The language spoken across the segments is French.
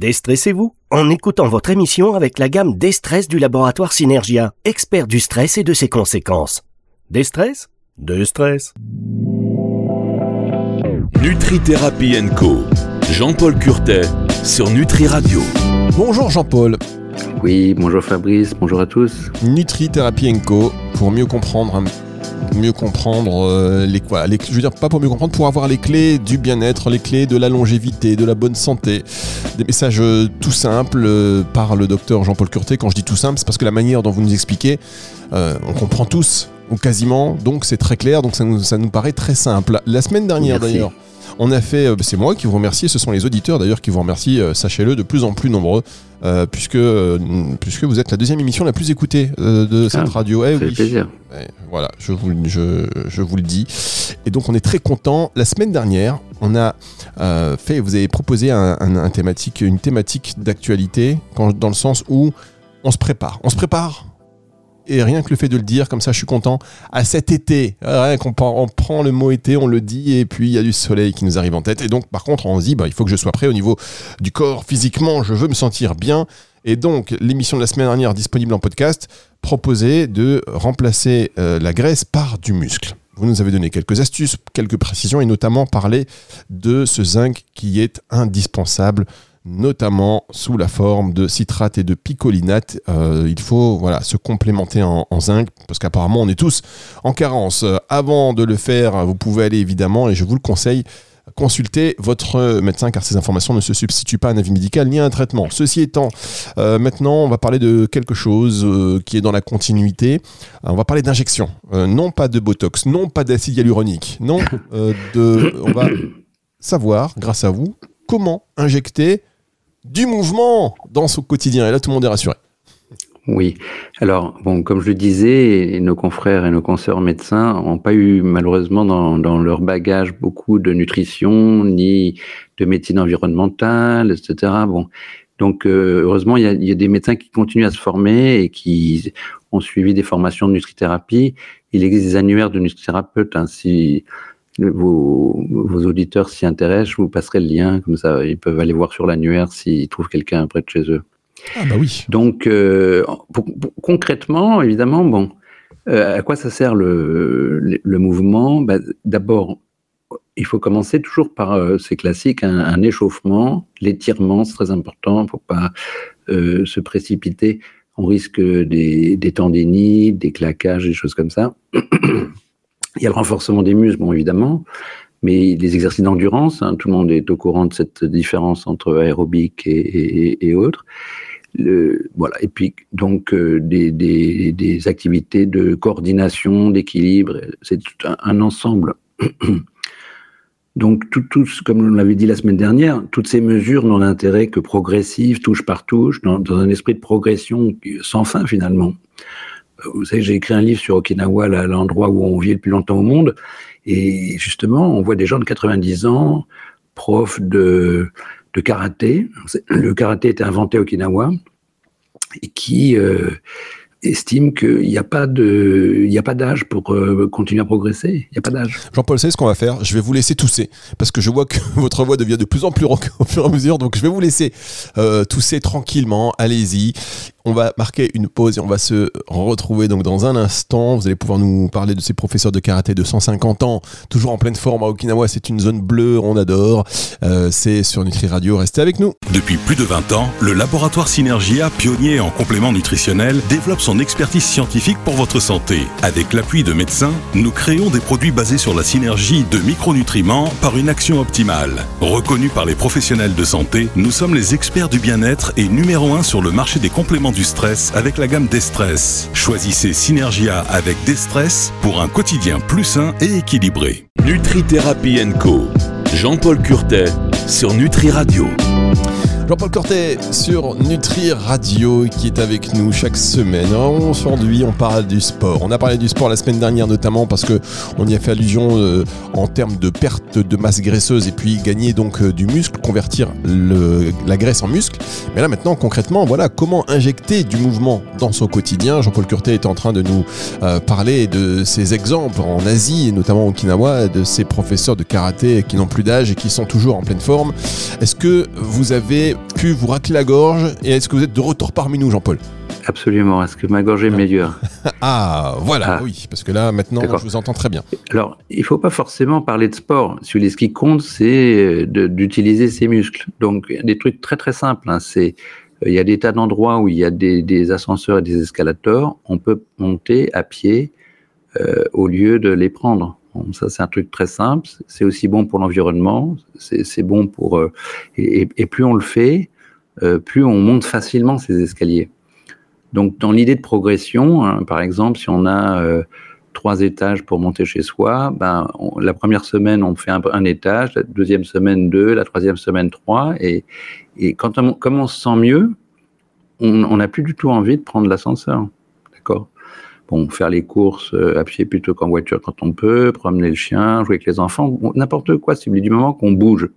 Déstressez-vous en écoutant votre émission avec la gamme Destress du laboratoire Synergia, expert du stress et de ses conséquences. Destress Destress. Nutri-Thérapie Co. Jean-Paul Curtet sur Nutri Radio. Bonjour Jean-Paul. Oui, bonjour Fabrice, bonjour à tous. Nutri-Thérapie Co. pour mieux comprendre un mieux comprendre euh, les quoi je veux dire pas pour mieux comprendre pour avoir les clés du bien-être les clés de la longévité de la bonne santé. Des messages euh, tout simples euh, par le docteur Jean-Paul Curté quand je dis tout simple c'est parce que la manière dont vous nous expliquez on comprend tous ou quasiment. Donc c'est très clair. Donc ça nous, ça nous paraît très simple. La semaine dernière d'ailleurs on a fait, c'est moi qui vous remercie, ce sont les auditeurs d'ailleurs qui vous remercient, sachez-le, de plus en plus nombreux, puisque, puisque vous êtes la deuxième émission la plus écoutée de cette ah, radio. Eh, oui. plaisir. Voilà, je vous, je, vous, le dis. Et donc on est très content. La semaine dernière, on a euh, fait, vous avez proposé un, thématique, une thématique d'actualité, dans le sens où on se prépare. On se prépare. Et rien que le fait de le dire, comme ça, je suis content. À cet été, rien qu'on on prend le mot été, on le dit, et puis il y a du soleil qui nous arrive en tête. Et donc, par contre, on se dit, bah, il faut que je sois prêt au niveau du corps, physiquement, je veux me sentir bien. Et donc, l'émission de la semaine dernière disponible en podcast proposait de remplacer euh, la graisse par du muscle. Vous nous avez donné quelques astuces, quelques précisions et notamment parler de ce zinc qui est indispensable notamment sous la forme de citrate et de picolinate. Euh, il faut voilà, se complémenter en, zinc parce qu'apparemment on est tous en carence. Avant de le faire, vous pouvez aller évidemment, et je vous le conseille, consultez votre médecin car ces informations ne se substituent pas à un avis médical ni à un traitement. Ceci étant, euh, maintenant on va parler de quelque chose euh, qui est dans la continuité. on va parler d'injection. Euh, non pas de Botox, non pas d'acide hyaluronique, non de... On va savoir, grâce à vous, comment injecter du mouvement dans son quotidien. Et là, tout le monde est rassuré. Oui. Alors, bon, comme je le disais, nos confrères et nos consoeurs médecins n'ont pas eu, malheureusement, dans, leur bagage beaucoup de nutrition, ni de médecine environnementale, etc. Bon. Donc, euh, heureusement, il y, a, des médecins qui continuent à se former et qui ont suivi des formations de nutrithérapie. Il existe des annuaires de nutrithérapeutes. Hein, vos, vos auditeurs s'y intéressent, je vous passerai le lien. Comme ça, ils peuvent aller voir sur l'annuaire s'ils trouvent quelqu'un près de chez eux. Ah bah oui. Donc euh, concrètement, évidemment, bon, euh, à quoi ça sert le, le, mouvement? Bah, D'abord, il faut commencer toujours par, euh, c'est classique, un, échauffement, l'étirement, c'est très important pour pas se précipiter. On risque des, des tendinites, des claquages, des choses comme ça. Il y a le renforcement des muscles, évidemment, mais les exercices d'endurance, hein, tout le monde est au courant de cette différence entre aérobic et, et, et autres. Voilà. Et puis, donc, euh, des, activités de coordination, d'équilibre, c'est un, ensemble. donc, tout, comme on l'avait dit la semaine dernière, toutes ces mesures n'ont d'intérêt que progressives, touche par touche, dans, un esprit de progression sans fin, finalement. Vous savez, j'ai écrit un livre sur Okinawa, l'endroit où on vit le plus longtemps au monde, et justement, on voit des gens de 90 ans, profs de karaté. Le karaté était inventé à Okinawa et qui euh, estime qu'il n'y a pas d'âge pour euh, continuer à progresser. Il n'y a pas d'âge. Jean-Paul, c'est ce qu'on va faire? Je vais vous laisser tousser parce que je vois que votre voix devient de plus en plus rauque au fur et à mesure. Donc, je vais vous laisser euh, tousser tranquillement. Allez-y. On va marquer une pause et on va se retrouver donc dans un instant. Vous allez pouvoir nous parler de ces professeurs de karaté de 150 ans, toujours en pleine forme à Okinawa. C'est une zone bleue, on adore. Euh, c'est sur Nutri Radio. Restez avec nous. Depuis plus de 20 ans, le laboratoire Synergia, pionnier en compléments nutritionnels, développe son expertise scientifique pour votre santé. Avec l'appui de médecins, nous créons des produits basés sur la synergie de micronutriments par une action optimale. Reconnus par les professionnels de santé, nous sommes les experts du bien-être et numéro 1 sur le marché des compléments du stress avec la gamme Destress. Choisissez Synergia avec Destress pour un quotidien plus sain et équilibré. Nutri-Thérapie Co. Jean-Paul Curtet sur Nutri Radio. Jean-Paul Cortet sur Nutri Radio qui est avec nous chaque semaine. Aujourd'hui, on parle du sport. On a parlé du sport la semaine dernière notamment parce que on y a fait allusion euh, en termes de perte de masse graisseuse et puis gagner donc euh, du muscle, convertir la graisse en muscle. Mais là maintenant, concrètement, voilà comment injecter du mouvement dans son quotidien? Jean-Paul Curtet est en train de nous euh, parler de ses exemples en Asie et notamment au Okinawa, de ces professeurs de karaté qui n'ont plus d'âge et qui sont toujours en pleine forme. Est-ce que vous avez pu vous racler la gorge Et est-ce que vous êtes de retour parmi nous, Jean-Paul? Absolument. Est-ce que ma gorge est meilleure Ah, voilà, ah. oui, parce que là, maintenant, je vous entends très bien. Alors, il ne faut pas forcément parler de sport. Ce qui compte, c'est d'utiliser ses muscles. Donc, il y a des trucs très très simples. Hein. C'est il y a des tas d'endroits où il y a des, ascenseurs et des escalators. On peut monter à pied euh, au lieu de les prendre. Ça, c'est un truc très simple. C'est aussi bon pour l'environnement. C'est bon pour euh, et, plus on le fait, euh, plus on monte facilement ces escaliers. Donc, dans l'idée de progression, hein, par exemple, si on a trois étages pour monter chez soi, ben, la première semaine, on fait un, étage, la deuxième semaine, deux, la troisième semaine, trois. Et, et quand on, comme on se sent mieux, on n'a plus du tout envie de prendre l'ascenseur. D'accord? Bon, faire les courses euh, à pied plutôt qu'en voiture quand on peut, promener le chien, jouer avec les enfants, n'importe quoi, c'est du moment qu'on bouge.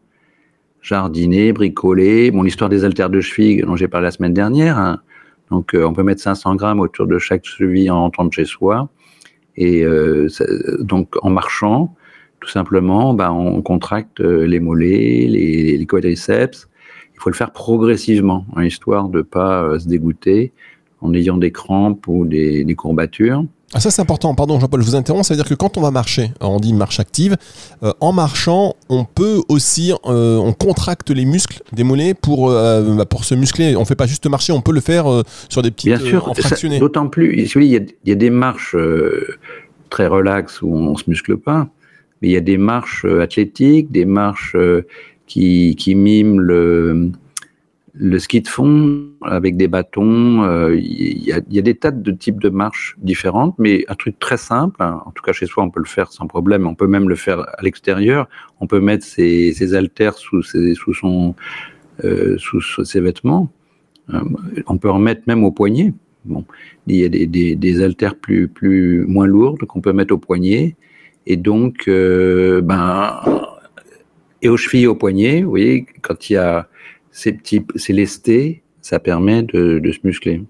Jardiner, bricoler, mon histoire des haltères de cheville dont j'ai parlé la semaine dernière. Hein. Donc, euh, on peut mettre 500 grammes autour de chaque cheville en rentrant de chez soi. Et euh, donc, en marchant, tout simplement, bah, on contracte les mollets, les, quadriceps, faut le faire progressivement, hein, histoire de ne pas se dégoûter en ayant des crampes ou des, courbatures. Ah ça c'est important, pardon Jean-Paul, je vous interromps, ça veut dire que quand on va marcher, on dit marche active, euh, en marchant, on peut aussi, euh, on contracte les muscles des mollets pour, bah, pour se muscler. On ne fait pas juste marcher, on peut le faire sur des petits Bien sûr, d'autant plus, il y, a, il y a des marches très relaxes où on ne se muscle pas, mais il y a des marches athlétiques, des marches qui, qui mime le, le ski de fond avec des bâtons. Euh, il y, a, des tas de types de marches différentes, mais un truc très simple. Hein, en tout cas, chez soi, on peut le faire sans problème. On peut même le faire à l'extérieur. On peut mettre ses, ses haltères sous, ses, sous, son, euh, sous ses vêtements. Euh, on peut en mettre même au poignet. Bon, il y a des, des, haltères plus, plus moins lourdes qu'on peut mettre au poignet. Et donc, ben, et aux chevilles, aux poignets, vous voyez, quand il y a ces petits, ces lestés, ça permet de, se muscler.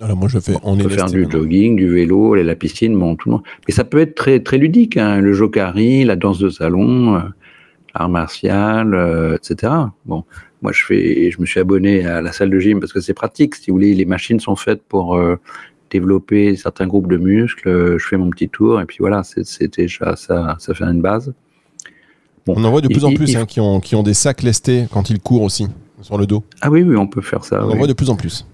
Alors moi je fais, on, peut faire du jogging, du vélo, aller à la piscine, bon tout le monde. Mais ça peut être très très ludique, hein, le jokari, la danse de salon, euh, l'art martial, euh, etc. Bon, moi je fais, je me suis abonné à la salle de gym parce que c'est pratique. Si vous voulez, les machines sont faites pour euh, développer certains groupes de muscles. Je fais mon petit tour et puis voilà, c'est déjà ça, ça fait une base on en voit de plus en plus hein, qui, ont, qui ont des sacs lestés quand ils courent aussi, sur le dos. Ah oui, oui, on peut faire ça. On en voit de plus en plus.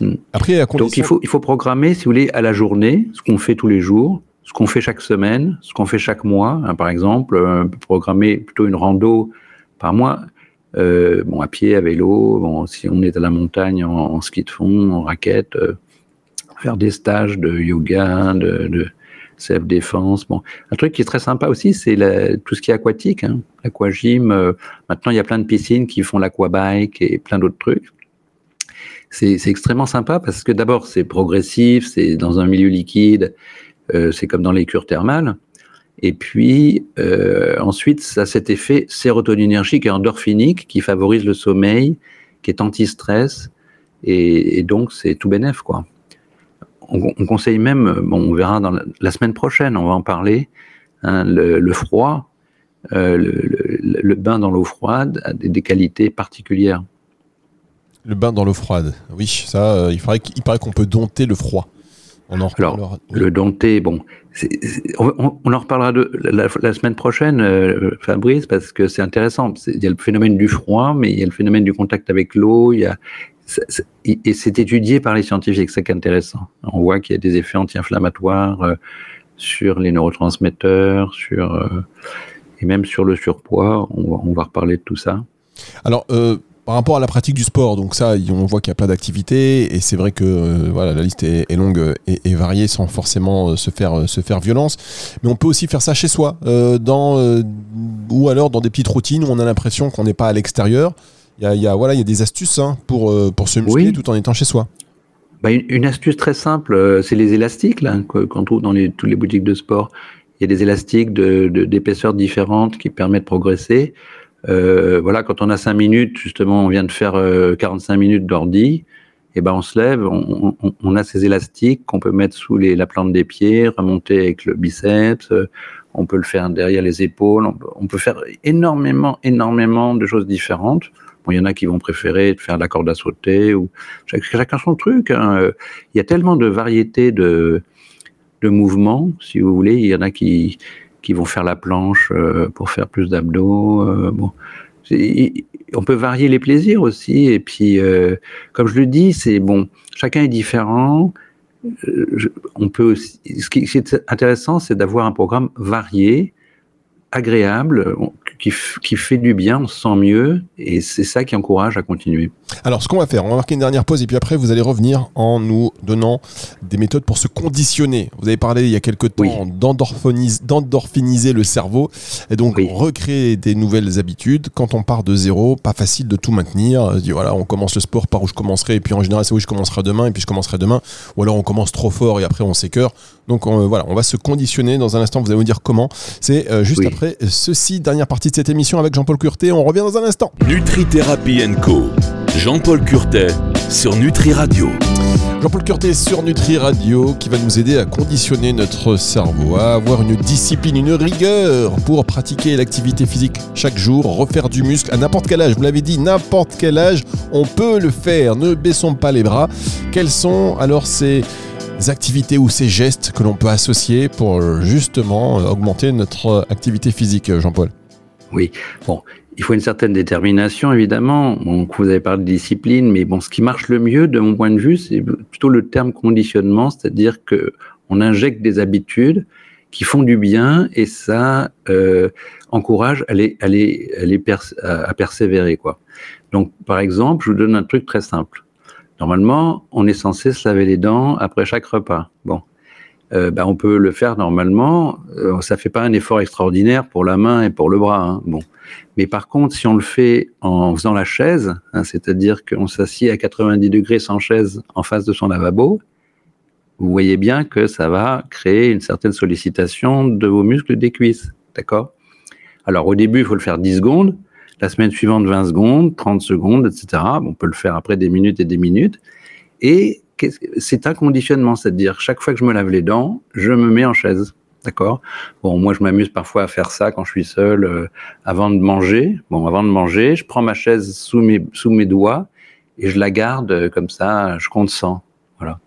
Hmm. Après, Donc il faut, il faut programmer, si vous voulez, à la journée, ce qu'on fait tous les jours, ce qu'on fait chaque semaine, ce qu'on fait chaque mois. Hein, par exemple, euh, on peut programmer plutôt une rando par mois. Euh, bon, à pied, à vélo, bon, si on est à la montagne en, ski de fond, en raquette, euh, faire des stages de yoga, de self-défense. Bon. Un truc qui est très sympa aussi, c'est tout ce qui est aquatique, hein. l'aquagym. Euh, maintenant, il y a plein de piscines qui font l'aquabike et plein d'autres trucs. C'est extrêmement sympa parce que d'abord, c'est progressif, c'est dans un milieu liquide, euh, c'est comme dans les cures thermales. Et puis, euh, ensuite, ça a cet effet sérotoninergique et endorphinique qui favorise le sommeil, qui est anti-stress. Et, donc, c'est tout bénef, quoi on, conseille même, bon, on verra dans la, semaine prochaine, on va en parler, hein, le, froid, euh, le, bain dans l'eau froide a des, qualités particulières. Le bain dans l'eau froide, oui, ça, euh, il, paraît, paraît qu'on peut dompter le froid. On en Alors, le dompter, bon, on, en reparlera de, la, semaine prochaine, euh, Fabrice, parce que c'est intéressant. Il y a le phénomène du froid, mais il y a le phénomène du contact avec l'eau, il y a, et c'est étudié par les scientifiques, c'est intéressant. On voit qu'il y a des effets anti-inflammatoires euh, sur les neurotransmetteurs, sur, euh, et même sur le surpoids. On va, reparler de tout ça. Alors, euh, par rapport à la pratique du sport, donc ça, on voit qu'il y a plein d'activités et c'est vrai que voilà, la liste est, longue et, variée sans forcément se faire, se faire violence. Mais on peut aussi faire ça chez soi, dans, ou alors dans des petites routines où on a l'impression qu'on n'est pas à l'extérieur. Il y a, voilà, il y a des astuces hein, pour, euh, pour se muscler tout en étant chez soi. Bah, une, astuce très simple, euh, c'est les élastiques qu'on trouve dans les, toutes les boutiques de sport. Il y a des élastiques d'épaisseurs de, différentes qui permettent de progresser. Euh, voilà, quand on a 5 minutes, justement, on vient de faire 45 minutes d'ordi, et eh ben on se lève, on, on, a ces élastiques qu'on peut mettre sous les, la plante des pieds, remonter avec le biceps, on peut le faire derrière les épaules, on peut faire énormément, énormément de choses différentes il y en a qui vont préférer faire de la corde à sauter ou chacun son truc. Hein. Il y a tellement de variétés de, mouvements, si vous voulez. Il y en a qui, vont faire la planche euh, pour faire plus d'abdos. Euh. On peut varier les plaisirs aussi. Et puis, euh, comme je le dis, c'est bon, chacun est différent. on peut aussi, ce qui est intéressant, c'est d'avoir un programme varié, agréable, qui, qui, fait du bien, on se sent mieux, et c'est ça qui encourage à continuer. Alors, ce qu'on va faire, on va marquer une dernière pause, et puis après, vous allez revenir en nous donnant des méthodes pour se conditionner. Vous avez parlé il y a quelques temps d'endorphiniser le cerveau, et donc recréer des nouvelles habitudes. Quand on part de zéro, pas facile de tout maintenir. dit, voilà, on commence le sport par où je commencerai, et puis en général, c'est où je commencerai demain, et puis je commencerai demain. Ou alors on commence trop fort, et après on s'écœure. Donc voilà, on va se conditionner. Dans un instant, vous allez vous dire comment. C'est euh, juste après ceci, dernière partie de cette émission avec Jean-Paul Curtet. On revient dans un instant. Nutri-Thérapie Co. Jean-Paul Curtet sur Nutri Radio. Jean-Paul Curtet sur Nutri Radio qui va nous aider à conditionner notre cerveau, à avoir une discipline, une rigueur pour pratiquer l'activité physique chaque jour, refaire du muscle à n'importe quel âge. Vous l'avez dit, n'importe quel âge, on peut le faire. Ne baissons pas les bras. Quels sont alors ces activités ou ces gestes que l'on peut associer pour euh, justement augmenter notre activité physique, Jean-Paul? Oui, bon, il faut une certaine détermination, évidemment. vous avez parlé de discipline, mais bon, ce qui marche le mieux, de mon point de vue, c'est plutôt le terme conditionnement, c'est-à-dire que on injecte des habitudes qui font du bien et ça encourage à, les, à, les, à persévérer. Quoi. Donc, par exemple, je vous donne un truc très simple. Normalement, on est censé se laver les dents après chaque repas. Bon, euh, ben, on peut le faire normalement. Euh, ça fait pas un effort extraordinaire pour la main et pour le bras. Hein. Bon, mais par contre, si on le fait en faisant la chaise, hein, c'est-à-dire qu'on s'assied à 90 degrés sans chaise en face de son lavabo, vous voyez bien que ça va créer une certaine sollicitation de vos muscles des cuisses. D'accord? Alors au début, il faut le faire 10 secondes la semaine suivante 20 secondes, 30 secondes, etc. On peut le faire après des minutes et des minutes. Et c'est un conditionnement, c'est-à-dire chaque fois que je me lave les dents, je me mets en chaise. D'accord? Bon, moi, je m'amuse parfois à faire ça quand je suis seul, euh, avant de manger. Bon, avant de manger, je prends ma chaise sous mes, sous mes doigts et je la garde euh, comme ça, je compte 100. Voilà.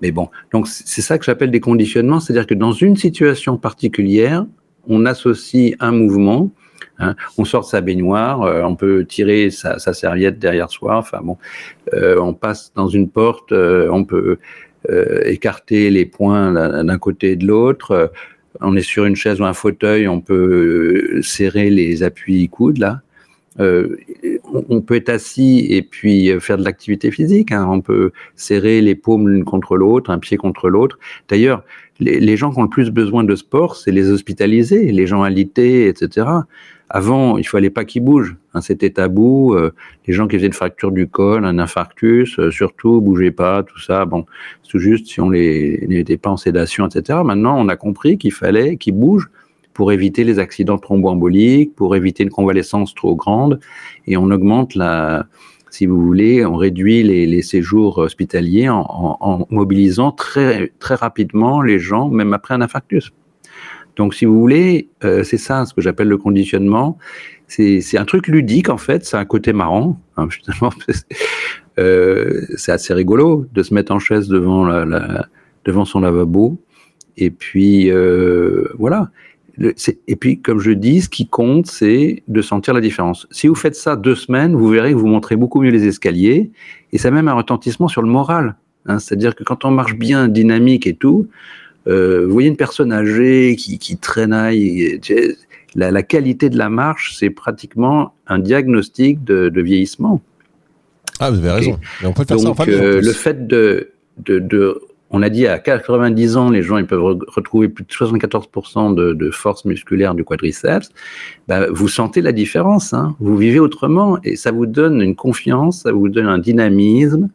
Mais bon, donc c'est ça que j'appelle des conditionnements, c'est-à-dire que dans une situation particulière, on associe un mouvement Hein. On sort sa baignoire, euh, on peut tirer sa, serviette derrière soi. Enfin bon, euh, on passe dans une porte, euh, on peut écarter les poings d'un côté et de l'autre. on est sur une chaise ou un fauteuil, on peut serrer les appuis coudes là. On peut être assis et puis faire de l'activité physique. Hein. On peut serrer les paumes l'une contre l'autre, un pied contre l'autre. D'ailleurs, les, gens qui ont le plus besoin de sport, c'est les hospitalisés, les gens alités, etc. Avant, il fallait pas qu'ils bougent. Hein, C'était tabou. Euh, les gens qui faisaient une fracture du col, un infarctus, euh, surtout, bougeaient pas, tout ça. Bon, c'est tout juste si on les n'était pas en sédation, etc. Maintenant, on a compris qu'il fallait qu'ils bougent pour éviter les accidents thromboemboliques, pour éviter une convalescence trop grande, et on augmente la, si vous voulez, on réduit les, séjours hospitaliers en, mobilisant très très rapidement les gens, même après un infarctus. Donc, si vous voulez, euh, c'est ça ce que j'appelle le conditionnement. C'est un truc ludique, en fait, c'est un côté marrant. Hein, euh, c'est assez rigolo de se mettre en chaise devant, devant son lavabo. Et puis, euh, voilà. Et puis, comme je dis, ce qui compte, c'est de sentir la différence. Si vous faites ça deux semaines, vous verrez que vous montrez beaucoup mieux les escaliers. Et ça a même un retentissement sur le moral. Hein. C'est-à-dire que quand on marche bien, dynamique et tout, euh, vous voyez une personne âgée qui, qui traînaille, la, la, qualité de la marche, c'est pratiquement un diagnostic de, de, vieillissement. Ah, vous avez raison. on peut faire ça en euh, le fait de, de, de, on a dit à 90 ans, les gens ils peuvent retrouver plus de 74% de, force musculaire du quadriceps. Bah, vous sentez la différence. Hein. Vous vivez autrement et ça vous donne une confiance, ça vous donne un dynamisme.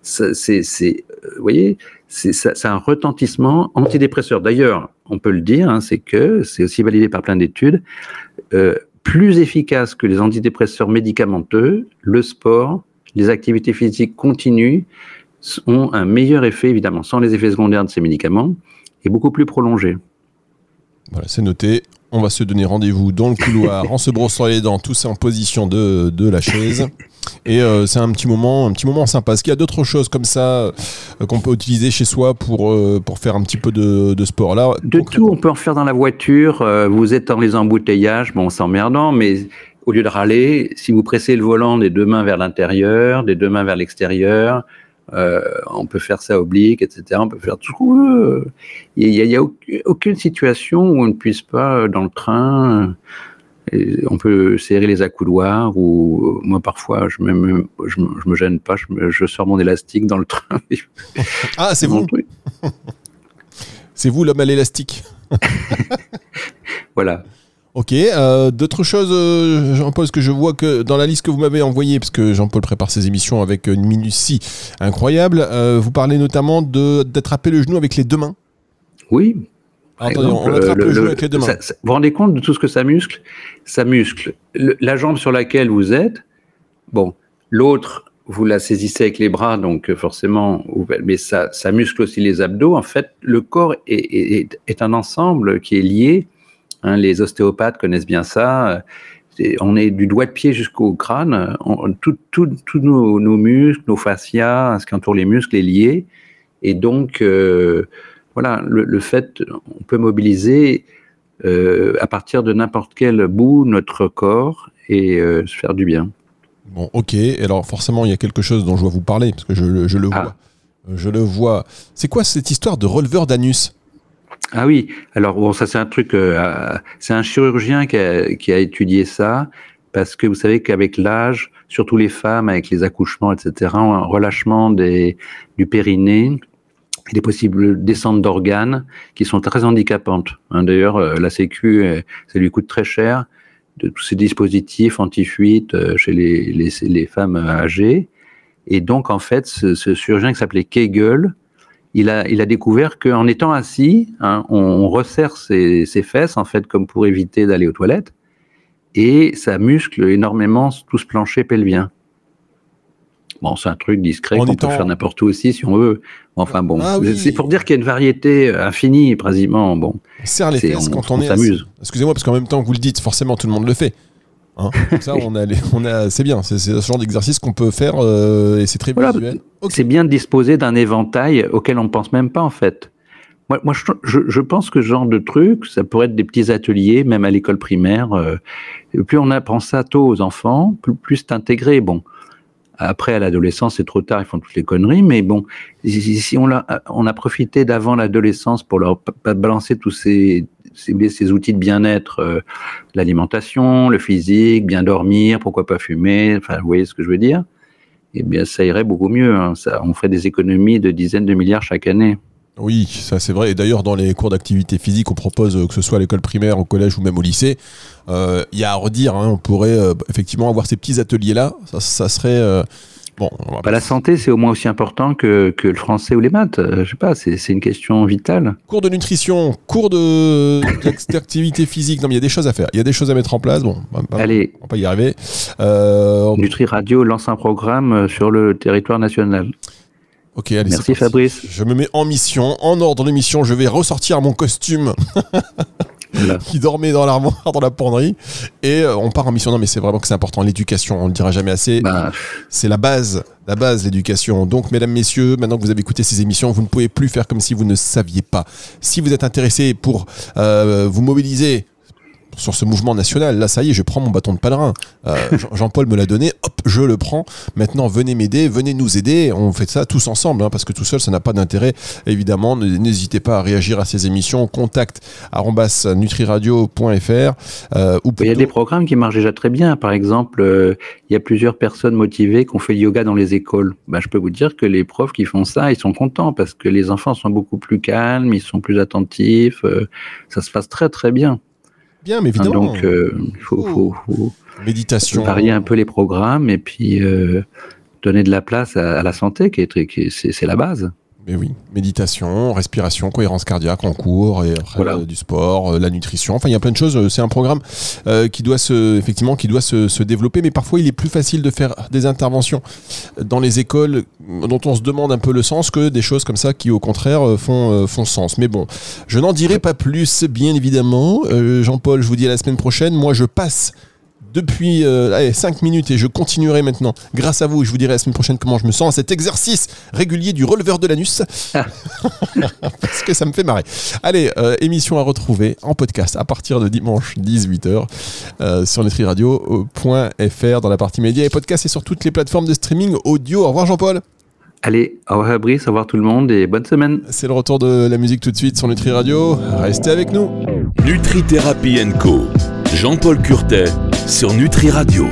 C'est, euh, vous voyez, c'est un retentissement antidépresseur. D'ailleurs, on peut le dire, hein, c'est que c'est aussi validé par plein d'études. Euh, plus efficace que les antidépresseurs médicamenteux, le sport, les activités physiques continues ont un meilleur effet, évidemment, sans les effets secondaires de ces médicaments, et beaucoup plus prolongé. Voilà, c'est noté. On va se donner rendez-vous dans le couloir en se brossant les dents, tous en position de, de la chaise. Et euh, c'est un petit moment, un petit moment sympa. Est-ce qu'il y a d'autres choses comme ça euh, qu'on peut utiliser chez soi pour, euh, pour faire un petit peu de, de sport? Là De tout, on peut en faire dans la voiture. vous êtes dans les embouteillages, bon, c'est emmerdant, mais au lieu de râler, si vous pressez le volant des deux mains vers l'intérieur, des deux mains vers l'extérieur, euh, on peut faire ça oblique, etc. On peut faire tout ce qu'on veut. Il n'y a, aucune situation où on ne puisse pas, euh, dans le train, euh, et on peut serrer les accoudoirs ou moi parfois je me, me- je, me- je me gêne pas, je, me- je sors mon élastique dans le train. Ah, c'est vous, c'est vous l'homme à l'élastique. Voilà. Ok, euh, d'autres choses, euh, Jean-Paul, parce que je vois que dans la liste que vous m'avez envoyée, parce que Jean-Paul prépare ses émissions avec une minutie incroyable, euh, vous parlez notamment de d'attraper le genou avec les deux mains. Oui, Attendez, on attrape le- le, genou le- avec les deux mains. ça- ça- vous vous rendez compte de tout ce que ça muscle? Ça muscle le- la jambe sur laquelle vous êtes. Bon, l'autre, vous la saisissez avec les bras, donc forcément, mais ça, ça muscle aussi les abdos. En fait, le corps est- est un ensemble qui est lié. Hein, les ostéopathes connaissent bien ça. On est du doigt de pied jusqu'au crâne. Tous nos, nos muscles, nos fascias, ce qui entoure les muscles est lié. Et donc, euh, voilà, le, le fait, on peut mobiliser euh, à partir de n'importe quel bout notre corps et euh, se faire du bien. Bon, ok. Alors, forcément, il y a quelque chose dont je dois vous parler, parce que je, le- je le Ah. vois. Je le vois. C'est quoi cette histoire de releveur d'anus? Ah oui, alors bon, ça c'est un truc, euh, c'est un chirurgien qui a, qui a étudié ça, parce que vous savez qu'avec l'âge, surtout les femmes avec les accouchements, etc., ont un relâchement des, du périnée et des possibles descentes d'organes qui sont très handicapantes. Hein, D'ailleurs, euh, la Sécu, euh, ça lui coûte très cher de tous ces dispositifs anti-fuite euh, chez les, les, les femmes âgées. Et donc, en fait, ce, ce chirurgien qui s'appelait Kegel, il a, il a découvert qu'en étant assis, hein, on, on resserre ses, ses fesses, en fait, comme pour éviter d'aller aux toilettes, et ça muscle énormément tout ce plancher pelvien. Bon, c'est un truc discret qu'on peut faire n'importe où aussi si on veut. Enfin bon, Ah oui. c'est pour dire qu'il y a une variété infinie, quasiment. Bon, On serre les fesses on- quand on, on est s'amuse. assis. Excusez-moi, parce qu'en même temps que vous le dites, forcément, tout le monde le fait. Hein Comme ça, on a, les- on a, c'est bien. C'est, c'est ce genre d'exercice qu'on peut faire euh, et c'est très Voilà, visuel. C'est bien de disposer d'un éventail auquel on ne pense même pas en fait. Moi, je, pense que ce genre de truc, ça pourrait être des petits ateliers, même à l'école primaire. euh, plus on apprend ça tôt aux enfants, plus, c'est intégré. Bon, après à l'adolescence, c'est trop tard, ils font toutes les conneries, mais bon, si, on, a, profité d'avant l'adolescence pour leur balancer tous ces outils de bien-être, euh, l'alimentation, le physique, bien dormir, pourquoi pas fumer, enfin, vous voyez ce que je veux dire eh bien, ça irait beaucoup mieux. hein. Ça, on ferait des économies de dizaines de milliards chaque année. Oui, ça c'est vrai. Et d'ailleurs, dans les cours d'activité physique, on propose, euh, que ce soit à l'école primaire, au collège ou même au lycée, euh, il y a à redire. hein, on pourrait euh, effectivement avoir ces petits ateliers-là. Ça, ça serait. Bon, on va Bah, la santé, c'est au moins aussi important que, que le français ou les maths. Euh, je sais pas, c'est une question vitale. Cours de nutrition, cours de d'activité physique. Non, mais il y a des choses à faire. Il y a des choses à mettre en place. Bon, on va pas- Allez, on va pas y arriver. Euh, Nutri Radio lance un programme euh, sur le territoire national. Ok, allez. Merci. Fabrice. Je me mets en mission, en ordre de mission. Je vais ressortir mon costume Voilà. qui dormait dans l'armoire, dans la penderie, et euh, on part en mission. Non, mais c'est vraiment que c'est important. L'éducation, on le dira jamais assez. Bah, C'est la base, la base, l'éducation. Donc, mesdames, messieurs, maintenant que vous avez écouté ces émissions, vous ne pouvez plus faire comme si vous ne saviez pas. Si vous êtes intéressé pour euh, vous mobiliser sur ce mouvement national, là, ça y est, je prends mon bâton de pèlerin. Euh, Jean- Jean-Paul me l'a donné, hop, je le prends. Maintenant, venez m'aider, venez nous aider. On fait ça tous ensemble, hein, parce que tout seul, ça n'a pas d'intérêt. Évidemment, n'hésitez pas à réagir à ces émissions. Contact nutriradio.fr euh, ou il y a des programmes qui marchent déjà très bien. Par exemple, euh, il y a plusieurs personnes motivées qui ont fait yoga dans les écoles. Bah, je peux vous dire que les profs qui font ça, ils sont contents parce que les enfants sont beaucoup plus calmes, ils sont plus attentifs. ça se passe très très bien. Bien, mais évidemment. donc, euh, il faut, faut, faut méditation. varier un peu les programmes et puis euh, donner de la place à, à la santé, qui est, très- qui est- c'est, c'est la base. Mais oui, méditation, respiration, cohérence cardiaque en cours, et après, Voilà. euh, du sport, euh, la nutrition. Enfin, il y a plein de choses. Euh, C'est un programme euh, qui doit se, effectivement, qui doit se, se développer. Mais parfois, il est plus facile de faire des interventions dans les écoles dont on se demande un peu le sens que des choses comme ça qui, au contraire, font, euh, font sens. Mais bon, je n'en dirai pas plus, bien évidemment. Euh, Jean-Paul, je vous dis à la semaine prochaine. Moi, je passe depuis 5 minutes et je continuerai maintenant, grâce à vous, je vous dirai la semaine prochaine comment je me sens à cet exercice régulier du releveur de l'anus. Parce que ça me fait marrer. Allez, euh, émission à retrouver en podcast à partir de dimanche 18h euh, sur nutriradio.fr dans la partie médias et podcast et sur toutes les plateformes de streaming audio. Au revoir Jean-Paul. Allez, au revoir Brice, au revoir tout le monde et bonne semaine. C'est le retour de la musique tout de suite sur Nutri Radio. Restez avec nous. Nutri Thérapie Co. Jean-Paul Curtet sur Nutri Radio.